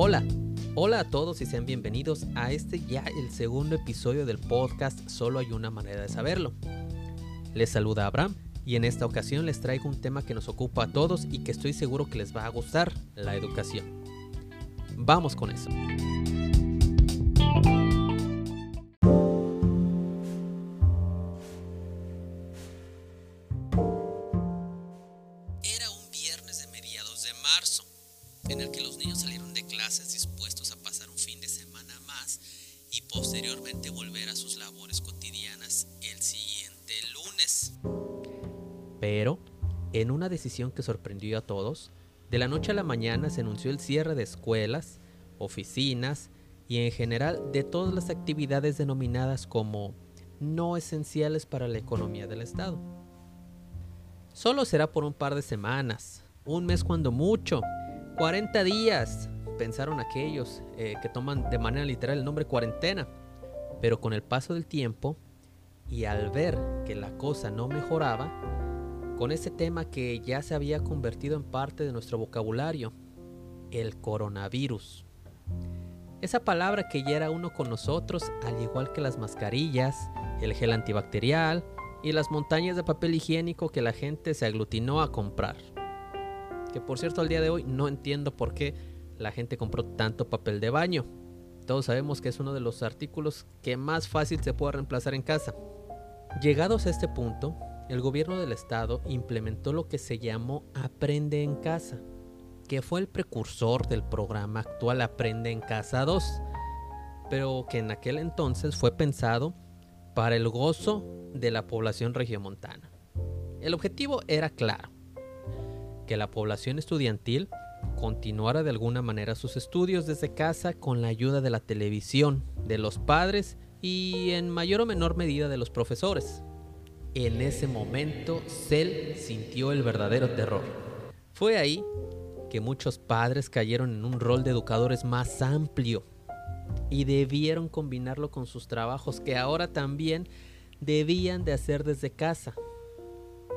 Hola, hola a todos y sean bienvenidos a este ya el segundo episodio del podcast Solo hay una manera de saberlo. Les saluda Abraham y en esta ocasión les traigo un tema que nos ocupa a todos y que estoy seguro que les va a gustar, la educación. Vamos con eso. Una decisión que sorprendió a todos, de la noche a la mañana se anunció el cierre de escuelas, oficinas y en general de todas las actividades denominadas como no esenciales para la economía del Estado. Solo será por un par de semanas, un mes cuando mucho, 40 días, pensaron aquellos eh, que toman de manera literal el nombre cuarentena. Pero con el paso del tiempo y al ver que la cosa no mejoraba, con ese tema que ya se había convertido en parte de nuestro vocabulario, el coronavirus. Esa palabra que ya era uno con nosotros, al igual que las mascarillas, el gel antibacterial y las montañas de papel higiénico que la gente se aglutinó a comprar. Que por cierto al día de hoy no entiendo por qué la gente compró tanto papel de baño. Todos sabemos que es uno de los artículos que más fácil se puede reemplazar en casa. Llegados a este punto, el gobierno del estado implementó lo que se llamó Aprende en Casa, que fue el precursor del programa actual Aprende en Casa 2, pero que en aquel entonces fue pensado para el gozo de la población regiomontana. El objetivo era claro, que la población estudiantil continuara de alguna manera sus estudios desde casa con la ayuda de la televisión, de los padres y en mayor o menor medida de los profesores. En ese momento, Cell sintió el verdadero terror. Fue ahí que muchos padres cayeron en un rol de educadores más amplio y debieron combinarlo con sus trabajos que ahora también debían de hacer desde casa.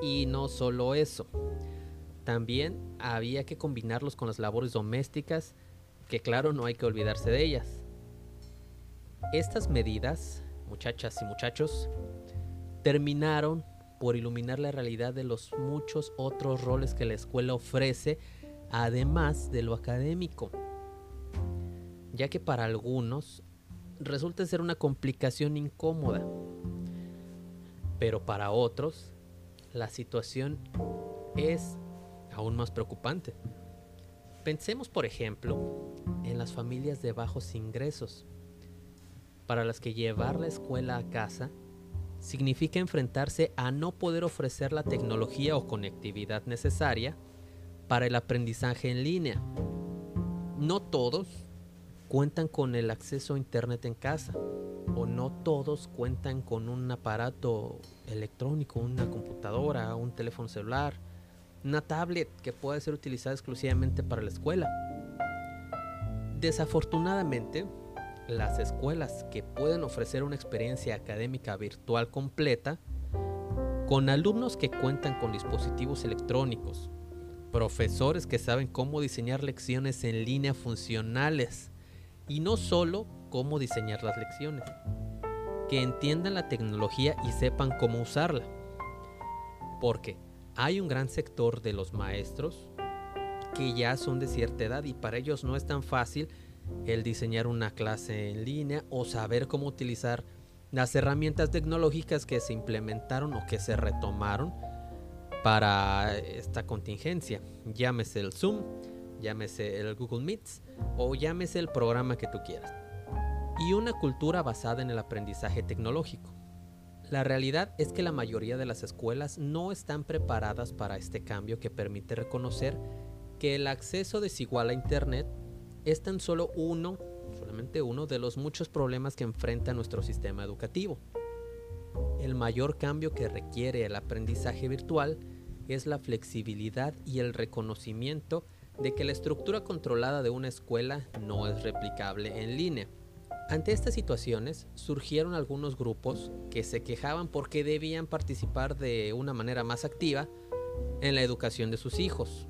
Y no solo eso, también había que combinarlos con las labores domésticas, que claro no hay que olvidarse de ellas. Estas medidas, muchachas y muchachos, terminaron por iluminar la realidad de los muchos otros roles que la escuela ofrece, además de lo académico, ya que para algunos resulta ser una complicación incómoda, pero para otros la situación es aún más preocupante. Pensemos, por ejemplo, en las familias de bajos ingresos, para las que llevar la escuela a casa significa enfrentarse a no poder ofrecer la tecnología o conectividad necesaria para el aprendizaje en línea. No todos cuentan con el acceso a Internet en casa o no todos cuentan con un aparato electrónico, una computadora, un teléfono celular, una tablet que pueda ser utilizada exclusivamente para la escuela. Desafortunadamente, las escuelas que pueden ofrecer una experiencia académica virtual completa, con alumnos que cuentan con dispositivos electrónicos, profesores que saben cómo diseñar lecciones en línea funcionales y no solo cómo diseñar las lecciones, que entiendan la tecnología y sepan cómo usarla. Porque hay un gran sector de los maestros que ya son de cierta edad y para ellos no es tan fácil el diseñar una clase en línea o saber cómo utilizar las herramientas tecnológicas que se implementaron o que se retomaron para esta contingencia. Llámese el Zoom, llámese el Google Meets o llámese el programa que tú quieras. Y una cultura basada en el aprendizaje tecnológico. La realidad es que la mayoría de las escuelas no están preparadas para este cambio que permite reconocer que el acceso desigual a Internet es tan solo uno, solamente uno de los muchos problemas que enfrenta nuestro sistema educativo. El mayor cambio que requiere el aprendizaje virtual es la flexibilidad y el reconocimiento de que la estructura controlada de una escuela no es replicable en línea. Ante estas situaciones surgieron algunos grupos que se quejaban porque debían participar de una manera más activa en la educación de sus hijos.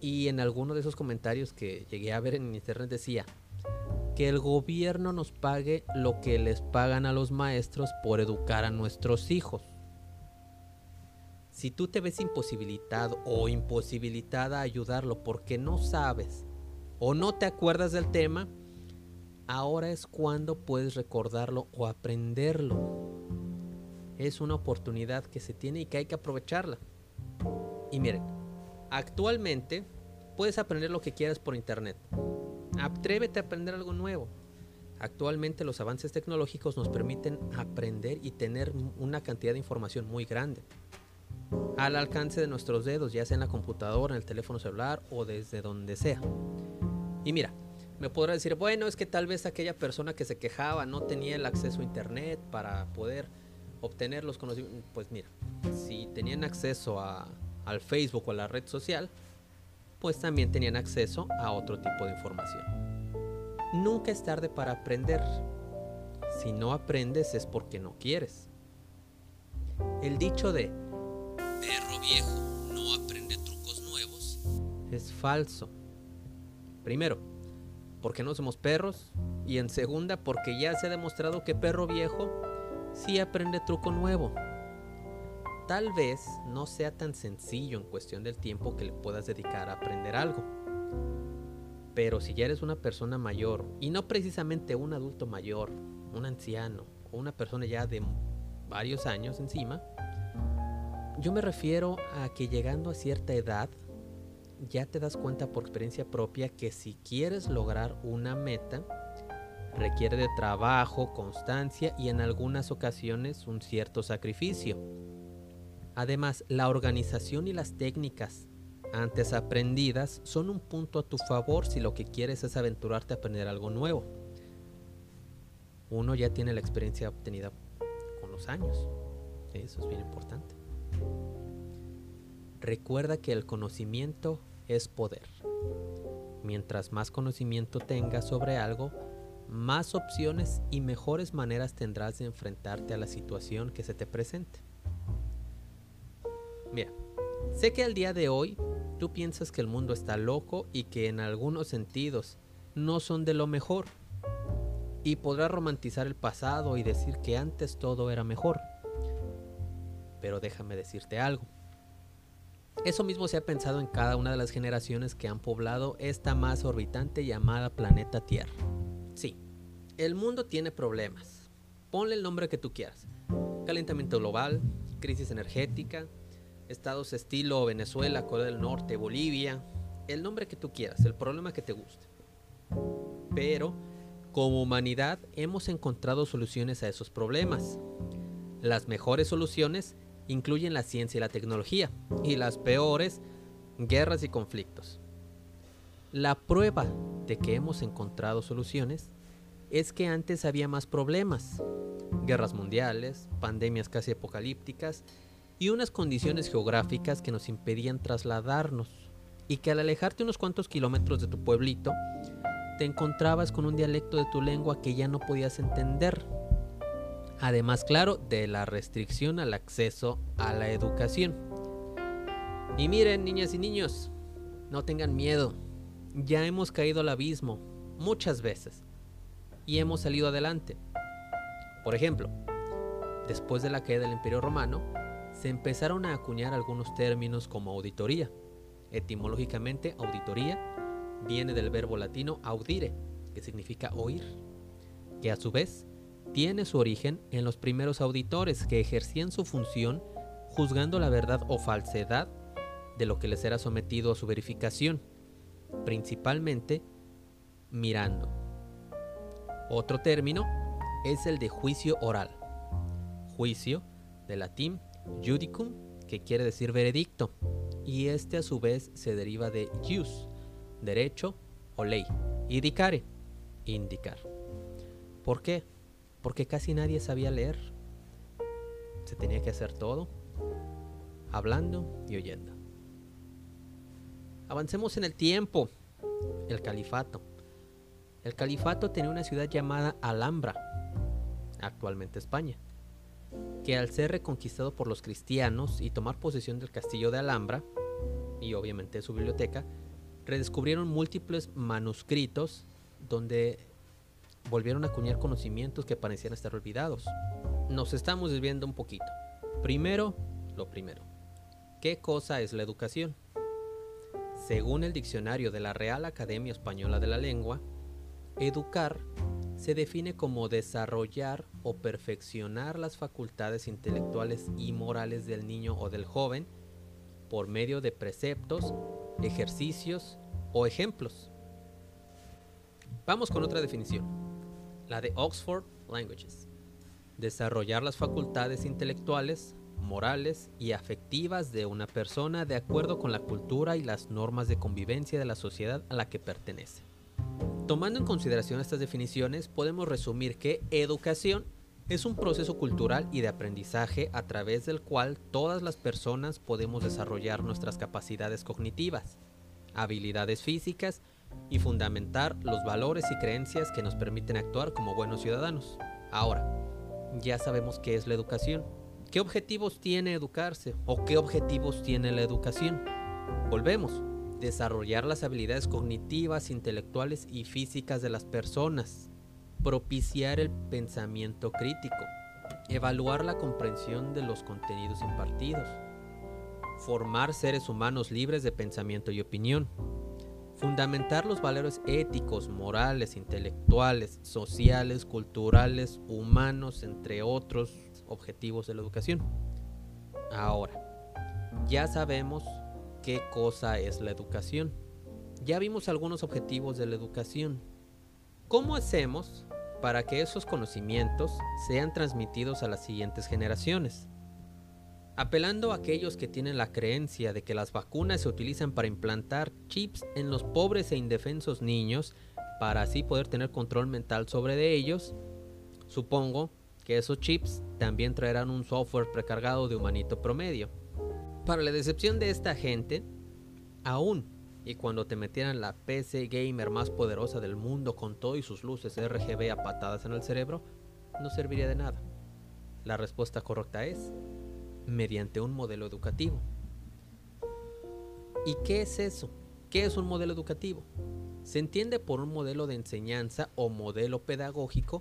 Y en alguno de esos comentarios que llegué a ver en internet decía que el gobierno nos pague lo que les pagan a los maestros por educar a nuestros hijos. Si tú te ves imposibilitado o imposibilitada a ayudarlo porque no sabes o no te acuerdas del tema, ahora es cuando puedes recordarlo o aprenderlo. Es una oportunidad que se tiene y que hay que aprovecharla. Y miren, actualmente puedes aprender lo que quieras por internet. Atrévete a aprender algo nuevo. Actualmente los avances tecnológicos nos permiten aprender y tener una cantidad de información muy grande al alcance de nuestros dedos, ya sea en la computadora, en el teléfono celular o desde donde sea. Y mira, me podrá decir, bueno, es que tal vez aquella persona que se quejaba no tenía el acceso a internet para poder obtener los conocimientos. Pues mira, si tenían acceso a, al Facebook o a la red social, pues también tenían acceso a otro tipo de información. Nunca es tarde para aprender. Si no aprendes es porque no quieres. El dicho de perro viejo no aprende trucos nuevos es falso. Primero, porque no somos perros. Y en segunda, porque ya se ha demostrado que perro viejo sí aprende truco nuevo. Tal vez no sea tan sencillo en cuestión del tiempo que le puedas dedicar a aprender algo. Pero si ya eres una persona mayor, y no precisamente un adulto mayor, un anciano o una persona ya de varios años encima, yo me refiero a que llegando a cierta edad, ya te das cuenta por experiencia propia que si quieres lograr una meta, requiere de trabajo, constancia y en algunas ocasiones un cierto sacrificio. Además, la organización y las técnicas antes aprendidas son un punto a tu favor si lo que quieres es aventurarte a aprender algo nuevo. Uno ya tiene la experiencia obtenida con los años. Eso es bien importante. Recuerda que el conocimiento es poder. Mientras más conocimiento tengas sobre algo, más opciones y mejores maneras tendrás de enfrentarte a la situación que se te presente. Mira, sé que al día de hoy tú piensas que el mundo está loco y que en algunos sentidos no son de lo mejor. Y podrás romantizar el pasado y decir que antes todo era mejor. Pero déjame decirte algo. Eso mismo se ha pensado en cada una de las generaciones que han poblado esta masa orbitante llamada planeta Tierra. Sí, el mundo tiene problemas. Ponle el nombre que tú quieras. Calentamiento global, crisis energética, estados estilo Venezuela, Corea del Norte, Bolivia, el nombre que tú quieras, el problema que te guste. Pero, como humanidad, hemos encontrado soluciones a esos problemas. Las mejores soluciones incluyen la ciencia y la tecnología, y las peores, guerras y conflictos. La prueba de que hemos encontrado soluciones es que antes había más problemas, guerras mundiales, pandemias casi apocalípticas y unas condiciones geográficas que nos impedían trasladarnos y que al alejarte unos cuantos kilómetros de tu pueblito, te encontrabas con un dialecto de tu lengua que ya no podías entender Además, claro, de la restricción al acceso a la educación. Y miren, niñas y niños, no tengan miedo. Ya hemos caído al abismo muchas veces y hemos salido adelante. Por ejemplo, después de la caída del Imperio Romano, se empezaron a acuñar algunos términos como auditoría. Etimológicamente, auditoría viene del verbo latino audire, que significa oír, que a su vez tiene su origen en los primeros auditores que ejercían su función juzgando la verdad o falsedad de lo que les era sometido a su verificación, principalmente mirando. Otro término es el de juicio oral. Juicio, de latín judicum, que quiere decir veredicto, y este a su vez se deriva de jus, derecho o ley, y dicare, indicar. ¿Por qué? porque casi nadie sabía leer. Se tenía que hacer todo hablando y oyendo. Avancemos en el tiempo. El califato. El califato tenía una ciudad llamada Alhambra, actualmente España, que al ser reconquistado por los cristianos y tomar posesión del castillo de Alhambra, y obviamente su biblioteca, redescubrieron múltiples manuscritos donde volvieron a acuñar conocimientos que parecían estar olvidados. Nos estamos desviando un poquito. Primero, lo primero. ¿Qué cosa es la educación? Según el diccionario de la Real Academia Española de la Lengua, educar se define como desarrollar o perfeccionar las facultades intelectuales y morales del niño o del joven por medio de preceptos, ejercicios o ejemplos. Vamos con otra definición, la de Oxford Languages. Desarrollar las facultades intelectuales, morales y afectivas de una persona de acuerdo con la cultura y las normas de convivencia de la sociedad a la que pertenece. Tomando en consideración estas definiciones, podemos resumir que educación es un proceso cultural y de aprendizaje a través del cual todas las personas podemos desarrollar nuestras capacidades cognitivas, habilidades físicas y fundamentar los valores y creencias que nos permiten actuar como buenos ciudadanos. Ahora, ya sabemos qué es la educación. ¿Qué objetivos tiene educarse o qué objetivos tiene la educación? Volvemos desarrollar las habilidades cognitivas, intelectuales y físicas de las personas, propiciar el pensamiento crítico, evaluar la comprensión de los contenidos impartidos, formar seres humanos libres de pensamiento y opinión, fundamentar los valores éticos, morales, intelectuales, sociales, culturales, humanos, entre otros objetivos de la educación. Ahora, ya sabemos qué cosa es la educación. Ya vimos algunos objetivos de la educación. ¿Cómo hacemos para que esos conocimientos sean transmitidos a las siguientes generaciones? Apelando a aquellos que tienen la creencia de que las vacunas se utilizan para implantar chips en los pobres e indefensos niños para así poder tener control mental sobre ellos, supongo que esos chips también traerán un software precargado de humanito promedio. Para la decepción de esta gente, aún y cuando te metieran la PC gamer más poderosa del mundo con todo y sus luces RGB a patadas en el cerebro, no serviría de nada. La respuesta correcta es mediante un modelo educativo. ¿Y qué es eso? ¿Qué es un modelo educativo? Se entiende por un modelo de enseñanza o modelo pedagógico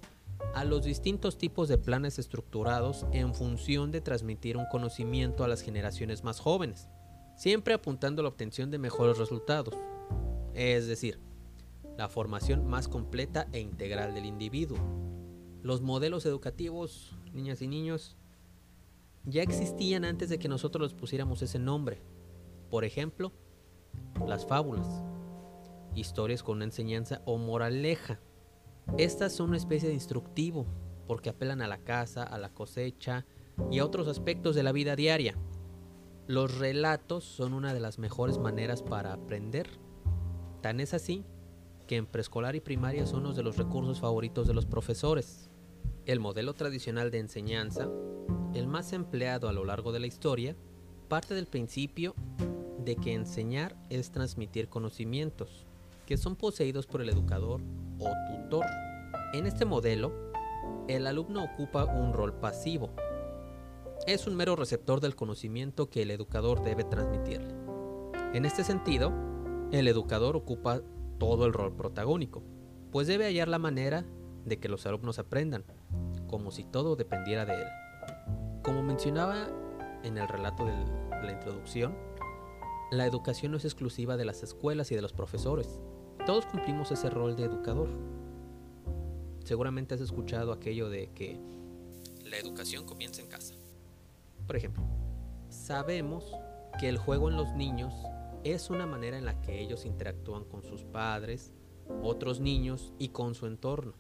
a los distintos tipos de planes estructurados en función de transmitir un conocimiento a las generaciones más jóvenes, siempre apuntando a la obtención de mejores resultados, es decir, la formación más completa e integral del individuo. Los modelos educativos, niñas y niños, ya existían antes de que nosotros les pusiéramos ese nombre. Por ejemplo, las fábulas, historias con una enseñanza o moraleja estas son una especie de instructivo porque apelan a la casa, a la cosecha y a otros aspectos de la vida diaria. Los relatos son una de las mejores maneras para aprender. Tan es así que en preescolar y primaria son uno de los recursos favoritos de los profesores. El modelo tradicional de enseñanza, el más empleado a lo largo de la historia, parte del principio de que enseñar es transmitir conocimientos, que son poseídos por el educador o tutor. En este modelo, el alumno ocupa un rol pasivo. Es un mero receptor del conocimiento que el educador debe transmitirle. En este sentido, el educador ocupa todo el rol protagónico, pues debe hallar la manera de que los alumnos aprendan, como si todo dependiera de él. Como mencionaba en el relato de la introducción, la educación no es exclusiva de las escuelas y de los profesores, todos cumplimos ese rol de educador. Seguramente has escuchado aquello de que la educación comienza en casa. Por ejemplo, sabemos que el juego en los niños es una manera en la que ellos interactúan con sus padres, otros niños y con su entorno.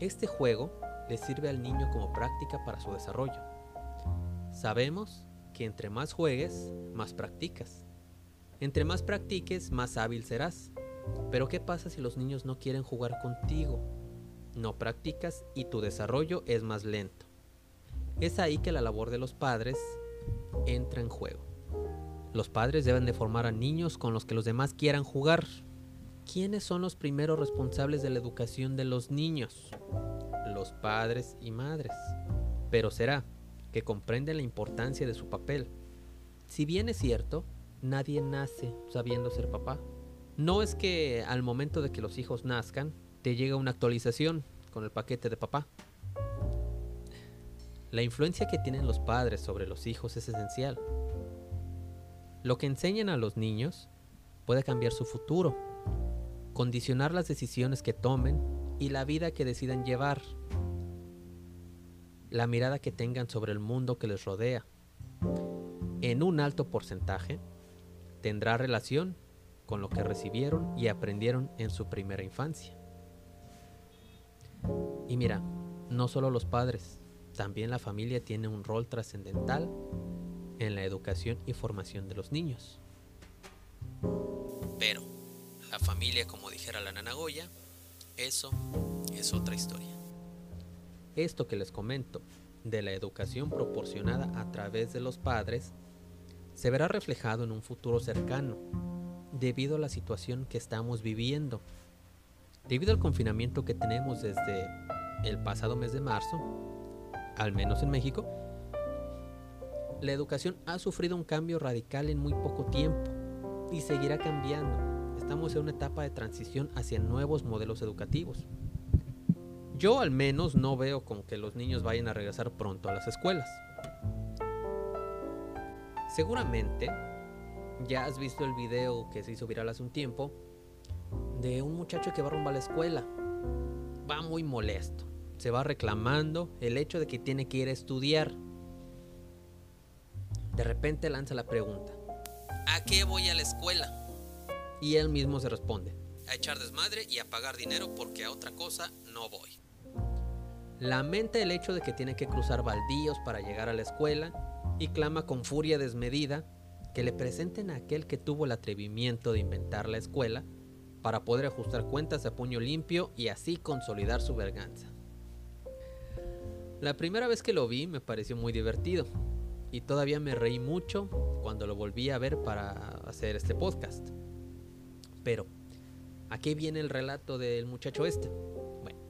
Este juego le sirve al niño como práctica para su desarrollo. Sabemos que entre más juegues, más practicas. Entre más practiques, más hábil serás. Pero ¿qué pasa si los niños no quieren jugar contigo? No practicas y tu desarrollo es más lento. Es ahí que la labor de los padres entra en juego. Los padres deben de formar a niños con los que los demás quieran jugar. ¿Quiénes son los primeros responsables de la educación de los niños? Los padres y madres. Pero será que comprenden la importancia de su papel. Si bien es cierto, nadie nace sabiendo ser papá No es que al momento de que los hijos nazcan te llegue una actualización con el paquete de papá. La influencia que tienen los padres sobre los hijos es esencial. Lo que enseñan a los niños puede cambiar su futuro, condicionar las decisiones que tomen y la vida que decidan llevar, la mirada que tengan sobre el mundo que les rodea. En un alto porcentaje tendrá relación con lo que recibieron y aprendieron en su primera infancia. Y mira, no solo los padres, también la familia tiene un rol trascendental en la educación y formación de los niños. Pero la familia, como dijera la nanagoya, eso es otra historia. Esto que les comento de la educación proporcionada a través de los padres se verá reflejado en un futuro cercano debido a la situación que estamos viviendo. Debido al confinamiento que tenemos desde el pasado mes de marzo, al menos en México, la educación ha sufrido un cambio radical en muy poco tiempo y seguirá cambiando. Estamos en una etapa de transición hacia nuevos modelos educativos. Yo al menos no veo con que los niños vayan a regresar pronto a las escuelas. Seguramente ya has visto el video que se hizo viral hace un tiempo de un muchacho que va rumbo a la escuela. Va muy molesto se va reclamando el hecho de que tiene que ir a estudiar. De repente lanza la pregunta, ¿a qué voy a la escuela? Y él mismo se responde, a echar desmadre y a pagar dinero porque a otra cosa no voy. Lamenta el hecho de que tiene que cruzar baldíos para llegar a la escuela y clama con furia desmedida que le presenten a aquel que tuvo el atrevimiento de inventar la escuela para poder ajustar cuentas a puño limpio y así consolidar su verganza. La primera vez que lo vi me pareció muy divertido y todavía me reí mucho cuando lo volví a ver para hacer este podcast. Pero, ¿a qué viene el relato del muchacho este? Bueno,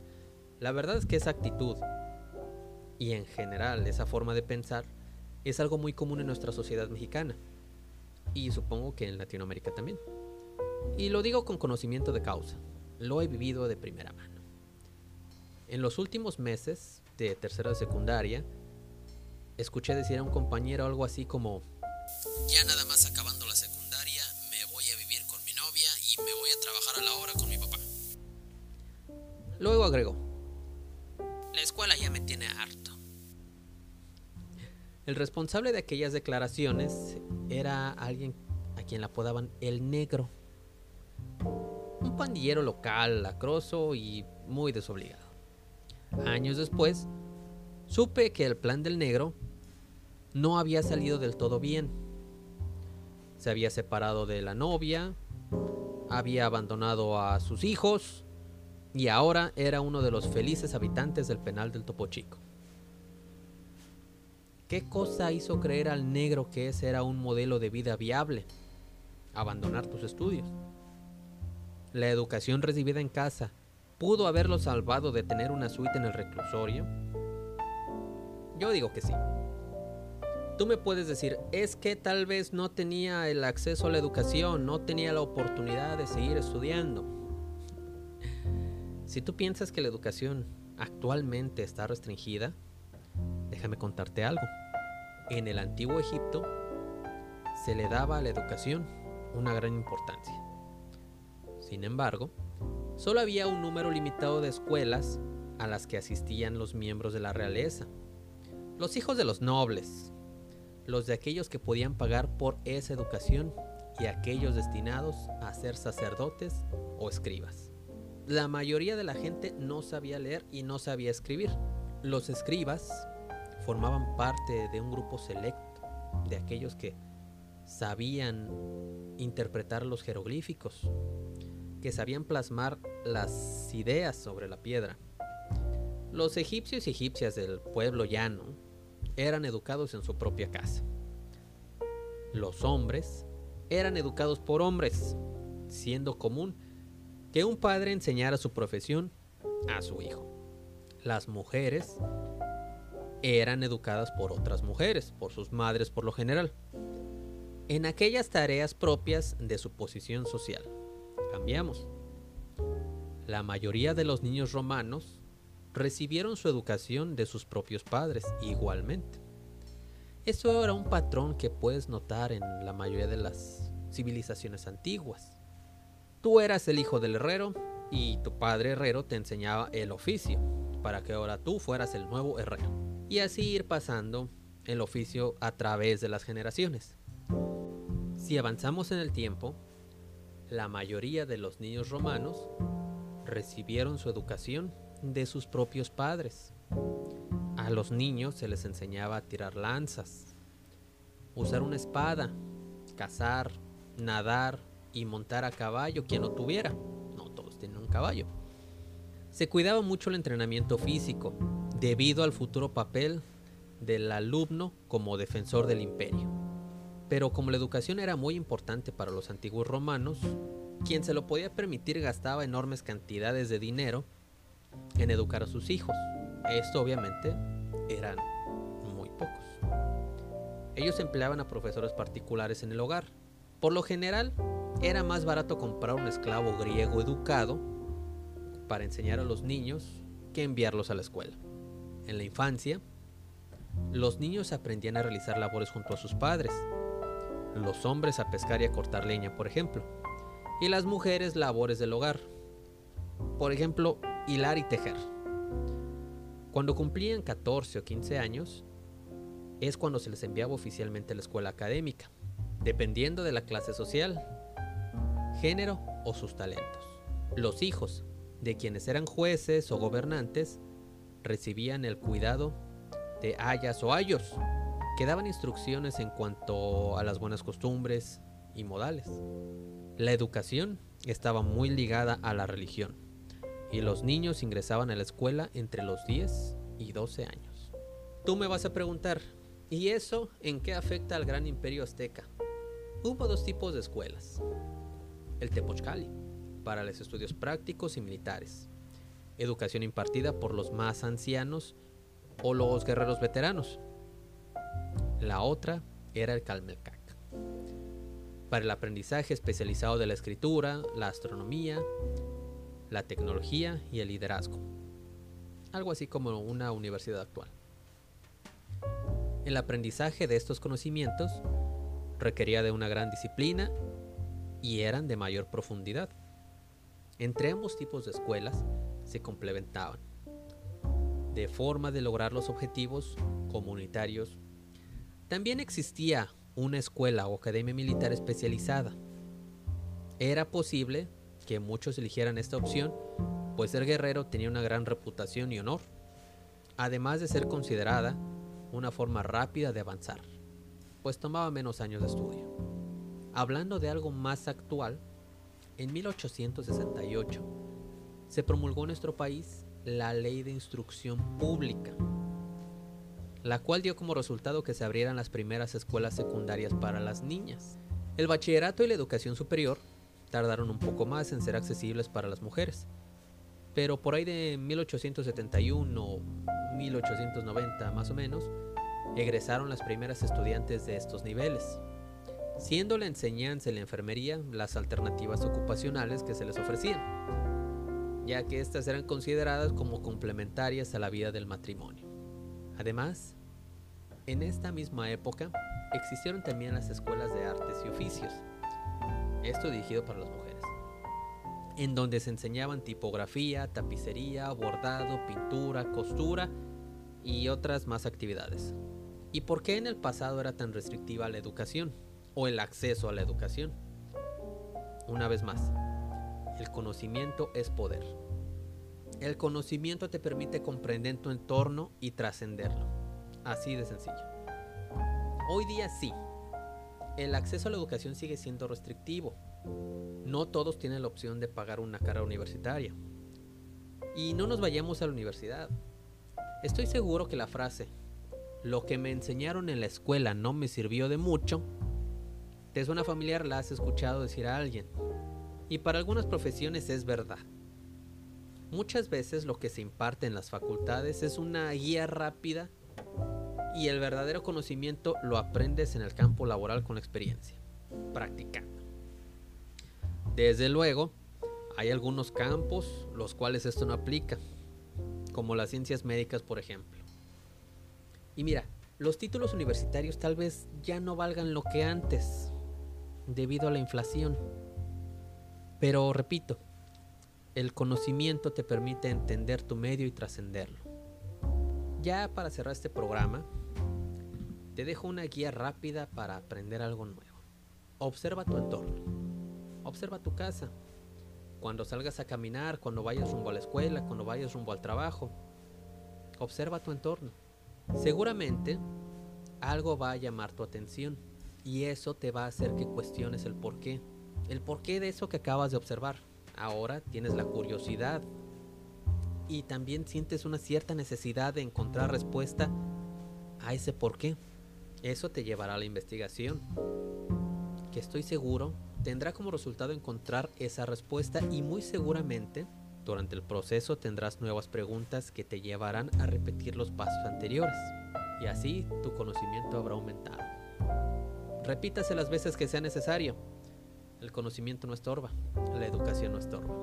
la verdad es que esa actitud y en general esa forma de pensar es algo muy común en nuestra sociedad mexicana y supongo que en Latinoamérica también. Y lo digo con conocimiento de causa, lo he vivido de primera mano. En los últimos meses de tercera de secundaria, escuché decir a un compañero algo así como, ya nada más acabando la secundaria, me voy a vivir con mi novia y me voy a trabajar a la hora con mi papá. Luego agregó, la escuela ya me tiene harto. El responsable de aquellas declaraciones era alguien a quien la apodaban el negro. Un pandillero local, lacroso y muy desobligado. Años después, supe que el plan del negro no había salido del todo bien. Se había separado de la novia, había abandonado a sus hijos y ahora era uno de los felices habitantes del penal del Topo Chico. ¿Qué cosa hizo creer al negro que ese era un modelo de vida viable? Abandonar tus estudios. La educación recibida en casa ¿Pudo haberlo salvado de tener una suite en el reclusorio? Yo digo que sí. Tú me puedes decir, es que tal vez no tenía el acceso a la educación, no tenía la oportunidad de seguir estudiando. Si tú piensas que la educación actualmente está restringida, déjame contarte algo. En el antiguo Egipto se le daba a la educación una gran importancia. Sin embargo, Solo había un número limitado de escuelas a las que asistían los miembros de la realeza, los hijos de los nobles, los de aquellos que podían pagar por esa educación y aquellos destinados a ser sacerdotes o escribas. La mayoría de la gente no sabía leer y no sabía escribir. Los escribas formaban parte de un grupo selecto de aquellos que sabían interpretar los jeroglíficos, que sabían plasmar las ideas sobre la piedra. Los egipcios y egipcias del pueblo llano eran educados en su propia casa. Los hombres eran educados por hombres, siendo común que un padre enseñara su profesión a su hijo. Las mujeres eran educadas por otras mujeres, por sus madres por lo general, en aquellas tareas propias de su posición social cambiamos. La mayoría de los niños romanos recibieron su educación de sus propios padres igualmente. Eso era un patrón que puedes notar en la mayoría de las civilizaciones antiguas. Tú eras el hijo del herrero y tu padre herrero te enseñaba el oficio para que ahora tú fueras el nuevo herrero. Y así ir pasando el oficio a través de las generaciones. Si avanzamos en el tiempo, la mayoría de los niños romanos recibieron su educación de sus propios padres. A los niños se les enseñaba a tirar lanzas, usar una espada, cazar, nadar y montar a caballo quien lo tuviera. No todos tienen un caballo. Se cuidaba mucho el entrenamiento físico debido al futuro papel del alumno como defensor del imperio. Pero como la educación era muy importante para los antiguos romanos, quien se lo podía permitir gastaba enormes cantidades de dinero en educar a sus hijos. Esto obviamente eran muy pocos. Ellos empleaban a profesores particulares en el hogar. Por lo general, era más barato comprar un esclavo griego educado para enseñar a los niños que enviarlos a la escuela. En la infancia, los niños aprendían a realizar labores junto a sus padres. Los hombres a pescar y a cortar leña, por ejemplo. Y las mujeres labores del hogar. Por ejemplo, hilar y tejer. Cuando cumplían 14 o 15 años, es cuando se les enviaba oficialmente a la escuela académica, dependiendo de la clase social, género o sus talentos. Los hijos de quienes eran jueces o gobernantes recibían el cuidado de ayas o ayos, que daban instrucciones en cuanto a las buenas costumbres y modales. La educación estaba muy ligada a la religión y los niños ingresaban a la escuela entre los 10 y 12 años. Tú me vas a preguntar, ¿y eso en qué afecta al gran imperio azteca? Hubo dos tipos de escuelas. El Tepochcali, para los estudios prácticos y militares. Educación impartida por los más ancianos o los guerreros veteranos. La otra era el Calmelcac, para el aprendizaje especializado de la escritura, la astronomía, la tecnología y el liderazgo. Algo así como una universidad actual. El aprendizaje de estos conocimientos requería de una gran disciplina y eran de mayor profundidad. Entre ambos tipos de escuelas se complementaban de forma de lograr los objetivos comunitarios. También existía una escuela o academia militar especializada. Era posible que muchos eligieran esta opción, pues ser guerrero tenía una gran reputación y honor, además de ser considerada una forma rápida de avanzar, pues tomaba menos años de estudio. Hablando de algo más actual, en 1868 se promulgó en nuestro país la Ley de Instrucción Pública, la cual dio como resultado que se abrieran las primeras escuelas secundarias para las niñas. El bachillerato y la educación superior tardaron un poco más en ser accesibles para las mujeres, pero por ahí de 1871 o 1890 más o menos, egresaron las primeras estudiantes de estos niveles, siendo la enseñanza y la enfermería las alternativas ocupacionales que se les ofrecían ya que éstas eran consideradas como complementarias a la vida del matrimonio. Además, en esta misma época existieron también las escuelas de artes y oficios, esto dirigido para las mujeres, en donde se enseñaban tipografía, tapicería, bordado, pintura, costura y otras más actividades. ¿Y por qué en el pasado era tan restrictiva la educación o el acceso a la educación? Una vez más, el conocimiento es poder. El conocimiento te permite comprender tu entorno y trascenderlo. Así de sencillo. Hoy día sí. El acceso a la educación sigue siendo restrictivo. No todos tienen la opción de pagar una carrera universitaria. Y no nos vayamos a la universidad. Estoy seguro que la frase, lo que me enseñaron en la escuela no me sirvió de mucho, te suena familiar, la has escuchado decir a alguien. Y para algunas profesiones es verdad. Muchas veces lo que se imparte en las facultades es una guía rápida y el verdadero conocimiento lo aprendes en el campo laboral con la experiencia, practicando. Desde luego, Hay algunos campos los cuales esto no aplica, como las ciencias médicas, por ejemplo. Y mira, los títulos universitarios tal vez ya no valgan lo que antes, debido a la inflación. Pero repito, el conocimiento te permite entender tu medio y trascenderlo. Ya para cerrar este programa, te dejo una guía rápida para aprender algo nuevo. Observa tu entorno. Observa tu casa. Cuando salgas a caminar, cuando vayas rumbo a la escuela, cuando vayas rumbo al trabajo. Observa tu entorno. Seguramente algo va a llamar tu atención y eso te va a hacer que cuestiones el porqué. El porqué de eso que acabas de observar. Ahora tienes la curiosidad y también sientes una cierta necesidad de encontrar respuesta a ese porqué. Eso te llevará a la investigación, que estoy seguro tendrá como resultado encontrar esa respuesta y muy seguramente durante el proceso tendrás nuevas preguntas que te llevarán a repetir los pasos anteriores y así tu conocimiento habrá aumentado. Repítase las veces que sea necesario. El conocimiento no estorba, la educación no estorba.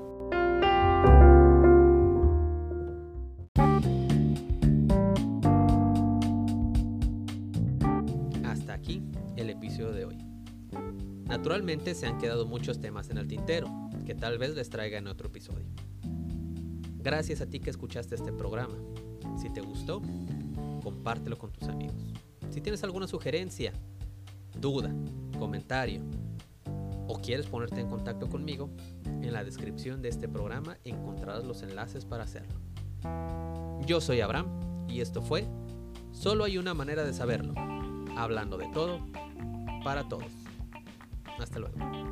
de hoy. Naturalmente se han quedado muchos temas en el tintero, que tal vez les traiga en otro episodio. Gracias a ti que escuchaste este programa. Si te gustó, compártelo con tus amigos. Si tienes alguna sugerencia, duda, comentario o quieres ponerte en contacto conmigo, en la descripción de este programa encontrarás los enlaces para hacerlo. Yo soy Abraham y esto fue Solo hay una manera de saberlo, hablando de todo para todos. Hasta luego.